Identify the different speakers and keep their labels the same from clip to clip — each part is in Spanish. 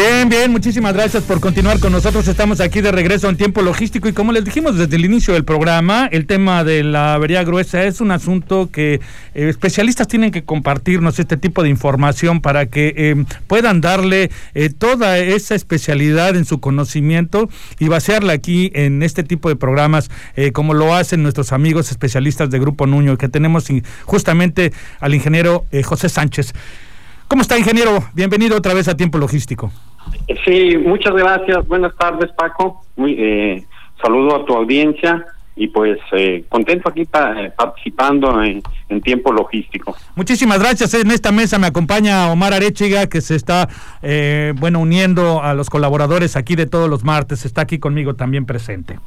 Speaker 1: Bien, bien, muchísimas gracias por continuar con nosotros. Estamos aquí de regreso en tiempo logístico y como les dijimos desde el inicio del programa, el tema de la avería gruesa es un asunto que eh, especialistas tienen que compartirnos este tipo de información para que eh, puedan darle eh, toda esa especialidad en su conocimiento y vaciarla aquí en este tipo de programas como lo hacen nuestros amigos especialistas de Grupo Nuño que tenemos justamente al ingeniero José Sánchez. ¿Cómo está, ingeniero? Bienvenido otra vez a Tiempo Logístico.
Speaker 2: Sí, muchas gracias. Buenas tardes, Paco. Muy, eh, saludo a tu audiencia y pues eh, contento aquí eh, participando en, tiempo logístico.
Speaker 1: Muchísimas gracias. En esta mesa me acompaña Omar Arechiga, que se está, bueno, uniendo a los colaboradores aquí de todos los martes. Está aquí conmigo también presente.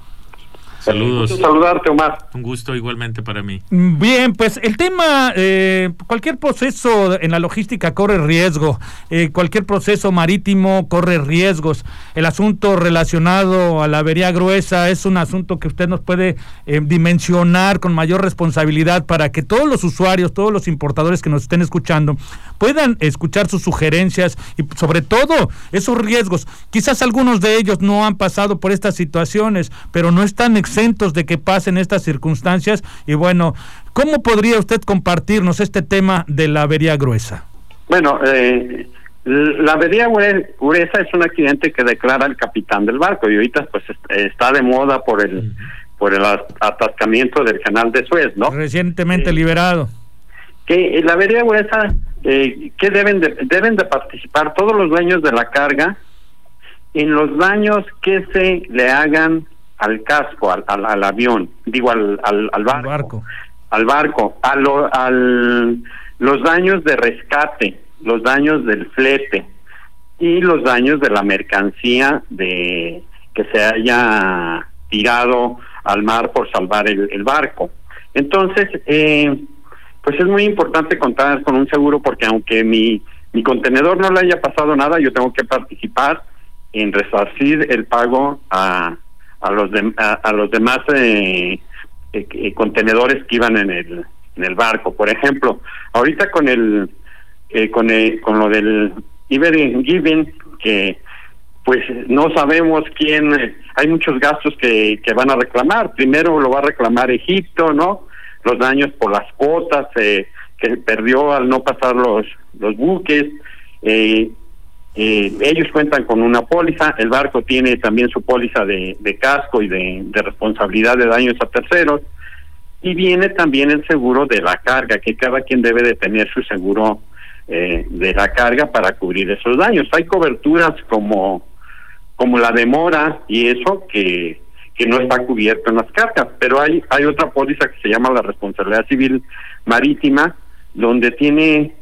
Speaker 3: Saludos.
Speaker 2: Un saludarte, Omar.
Speaker 3: Un gusto igualmente para mí.
Speaker 1: Bien, pues el tema, eh, cualquier proceso en la logística corre riesgo, eh, cualquier proceso marítimo corre riesgos. El asunto relacionado a la avería gruesa es un asunto que usted nos puede eh, dimensionar con mayor responsabilidad para que todos los usuarios, todos los importadores que nos estén escuchando puedan escuchar sus sugerencias y sobre todo esos riesgos. Quizás algunos de ellos no han pasado por estas situaciones, pero no están exentos de que pasen estas circunstancias. Y bueno, ¿cómo podría usted compartirnos este tema de la avería gruesa?
Speaker 2: Bueno, eh, la avería gruesa es un accidente que declara el capitán del barco y ahorita pues está de moda por el por el atascamiento del canal de Suez, ¿no?
Speaker 1: Recientemente liberado.
Speaker 2: Que la avería gruesa, eh, que deben de, deben de participar todos los dueños de la carga en los daños que se le hagan al casco, al, al, avión, digo al, al, barco, al barco, a al, los daños de rescate, los daños del flete y los daños de la mercancía de que se haya tirado al mar por salvar el, el barco. Entonces, eh, pues es muy importante contar con un seguro porque aunque mi, mi contenedor no le haya pasado nada, yo tengo que participar en resarcir el pago a, a los a, los demás eh, eh, eh, contenedores que iban en el en el barco. Por ejemplo ahorita con el eh, con el, con lo del Iberian Given que pues no sabemos quién hay muchos gastos que, que van a reclamar. Primero lo va a reclamar Egipto no los daños por las cuotas que perdió al no pasar los los buques eh, eh, ellos cuentan con una póliza, el barco tiene también su póliza de, casco y de, responsabilidad de daños a terceros, y viene también el seguro de la carga, que cada quien debe de tener su seguro eh, de la carga para cubrir esos daños. Hay coberturas como, como la demora y eso que, que no está cubierto en las cargas, pero hay, hay otra póliza que se llama la responsabilidad civil marítima, donde tiene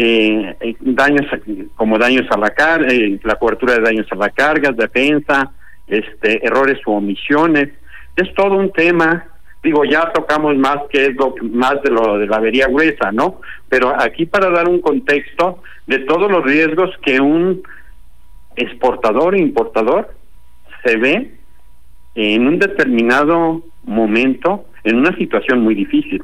Speaker 2: eh, eh, daños como daños a la carga, eh, la cobertura de daños a la carga, defensa, este, errores u omisiones. Es todo un tema. Digo, ya tocamos más que es lo más de lo de la avería gruesa, ¿no? Pero aquí para dar un contexto de todos los riesgos que un exportador e importador se ve en un determinado momento en una situación muy difícil.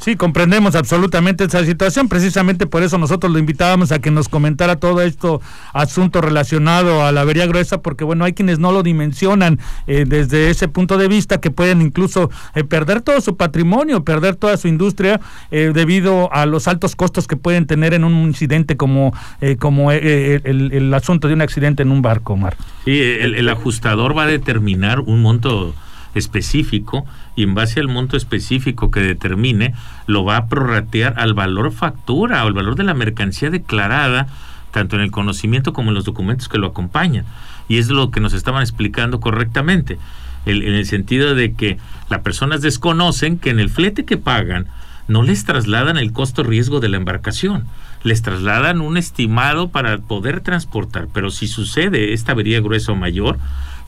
Speaker 1: Sí, comprendemos absolutamente esa situación. Precisamente por eso nosotros lo invitábamos a que nos comentara todo esto asunto relacionado a la avería gruesa, porque bueno, hay quienes no lo dimensionan eh, desde ese punto de vista, que pueden incluso eh, perder todo su patrimonio, perder toda su industria eh, debido a los altos costos que pueden tener en un incidente como, como el, el, asunto de un accidente en un barco, Mar.
Speaker 3: Sí, el, el ajustador va a determinar un monto específico y en base al monto específico que determine, lo va a prorratear al valor factura o al valor de la mercancía declarada, tanto en el conocimiento como en los documentos que lo acompañan. Y es lo que nos estaban explicando correctamente, en el sentido de que las personas desconocen que en el flete que pagan no les trasladan el costo riesgo de la embarcación, les trasladan un estimado para poder transportar, pero si sucede esta avería gruesa o mayor,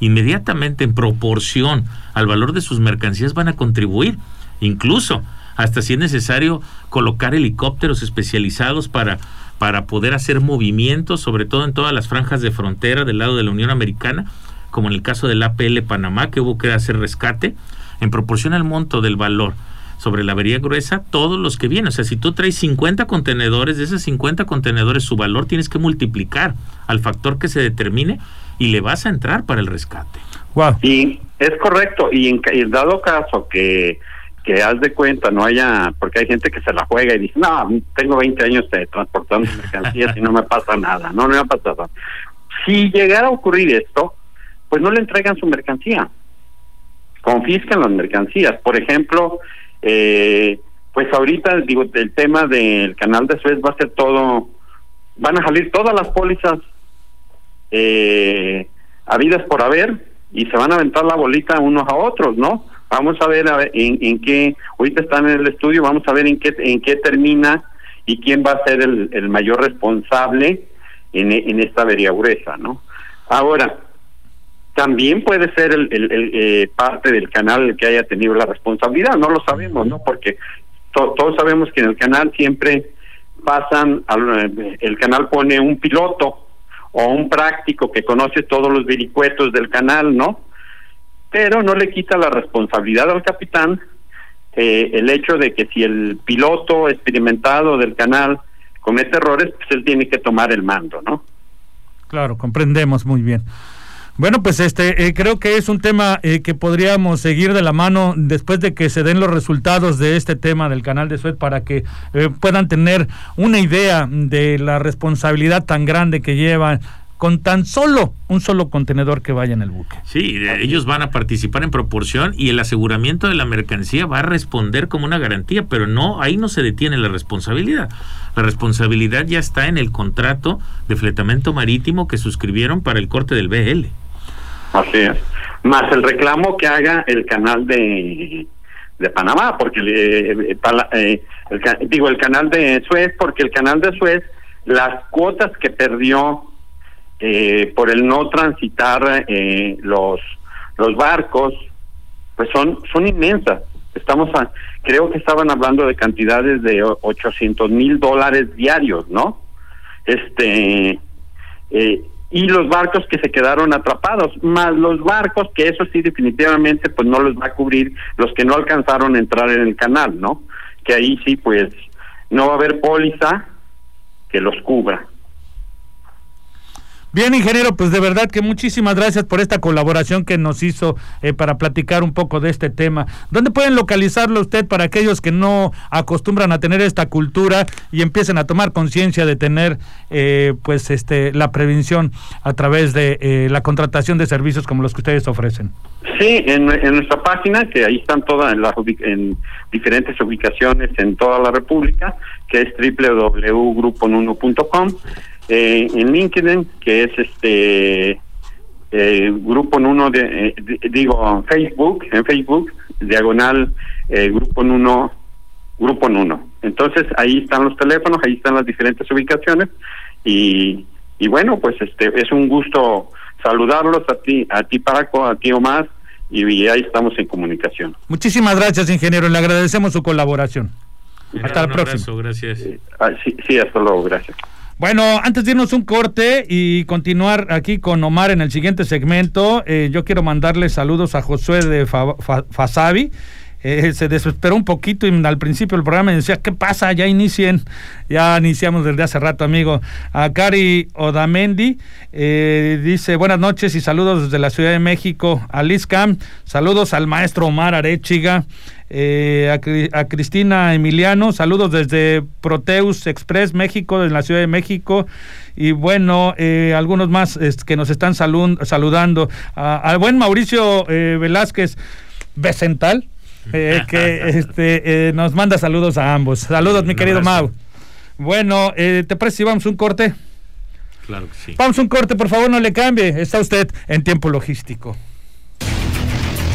Speaker 3: inmediatamente en proporción al valor de sus mercancías van a contribuir. Incluso hasta si es necesario colocar helicópteros especializados para para poder hacer movimientos, sobre todo en todas las franjas de frontera del lado de la Unión Americana, como en el caso del APL Panamá, que hubo que hacer rescate, en proporción al monto del valor sobre la avería gruesa, todos los que vienen. O sea, si tú traes 50 contenedores, de esos 50 contenedores, su valor tienes que multiplicar al factor que se determine y le vas a entrar para el rescate.
Speaker 2: Wow. Y es correcto. Y en, dado caso que que haz de cuenta, no haya, porque hay gente que se la juega y dice, no, tengo 20 años de transportando mercancías y no me pasa nada, no, no me ha pasado. Si llegara a ocurrir esto, pues no le entregan su mercancía, confiscan las mercancías. Por ejemplo, eh, pues ahorita, digo, el tema del canal de Suez va a ser todo, van a salir todas las pólizas eh, habidas por haber y se van a aventar la bolita unos a otros, ¿no? Vamos a ver, a ver en, qué, ahorita están en el estudio, vamos a ver en qué, en qué termina y quién va a ser el, el mayor responsable en, en esta avería gruesa, ¿no? Ahora, también puede ser el, eh, parte del canal que haya tenido la responsabilidad, no lo sabemos, ¿no? Porque todos sabemos que en el canal siempre pasan, el canal pone un piloto o un práctico que conoce todos los vericuetos del canal, ¿no? pero no le quita la responsabilidad al capitán eh, el hecho de que si el piloto experimentado del canal comete errores, pues él tiene que tomar el mando, ¿no?
Speaker 1: Claro, comprendemos muy bien. Bueno, pues este eh, creo que es un tema eh, que podríamos seguir de la mano después de que se den los resultados de este tema del canal de Suez para que puedan tener una idea de la responsabilidad tan grande que llevan con tan solo un solo contenedor que vaya en el buque.
Speaker 3: Sí, ellos van a participar en proporción y el aseguramiento de la mercancía va a responder como una garantía, pero no, ahí no se detiene la responsabilidad. La responsabilidad ya está en el contrato de fletamento marítimo que suscribieron para el corte del BL.
Speaker 2: Así es. Más el reclamo que haga el canal de, de Panamá, porque eh, eh, digo el canal de Suez, porque el canal de Suez, las cuotas que perdió eh, por el no transitar eh, los los barcos pues son son inmensas estamos a, creo que estaban hablando de cantidades de 800 mil dólares diarios no este eh, y los barcos que se quedaron atrapados más los barcos que eso sí definitivamente pues no los va a cubrir los que no alcanzaron a entrar en el canal no que ahí sí pues no va a haber póliza que los cubra
Speaker 1: Bien, ingeniero, pues de verdad que muchísimas gracias por esta colaboración que nos hizo eh, para platicar un poco de este tema. ¿Dónde pueden localizarlo usted para aquellos que no acostumbran a tener esta cultura y empiecen a tomar conciencia de tener eh, pues este la prevención a través de eh, la contratación de servicios como los que ustedes ofrecen?
Speaker 2: Sí, en, nuestra página, que ahí están todas las en diferentes ubicaciones en toda la República, que es www.gruponuno.com eh, en LinkedIn, que es este eh, grupo en uno de, eh, digo Facebook, en Facebook, diagonal eh, grupo en uno, grupo en uno. Entonces ahí están los teléfonos, ahí están las diferentes ubicaciones y, y bueno, pues este es un gusto saludarlos a ti, a ti Paco, a ti Omar y, ahí estamos en comunicación.
Speaker 1: Muchísimas gracias, ingeniero, le agradecemos su colaboración. Hasta la próxima.
Speaker 3: Gracias.
Speaker 2: Ah, sí, sí, hasta luego, gracias.
Speaker 1: Bueno, antes de irnos un corte y continuar aquí con Omar en el siguiente segmento, eh, yo quiero mandarle saludos a Josué de Fasabi. Eh, se desesperó un poquito y al principio del programa decía, ¿qué pasa? Ya inicien. Ya iniciamos desde hace rato, amigo. A Cari Odamendi eh, dice, buenas noches y saludos desde la Ciudad de México. A Liz Cam, saludos al maestro Omar Arechiga. Eh, a, Cristina Emiliano, saludos desde Proteus Express México, en la Ciudad de México, y bueno, eh, algunos más que nos están saludando, al buen Mauricio eh, Velázquez Becental, que este, nos manda saludos a ambos. Saludos, mi querido Mau. Bueno, ¿te parece si vamos un corte?
Speaker 3: Claro que sí.
Speaker 1: Vamos un corte, por favor, no le cambie. Está usted en tiempo logístico.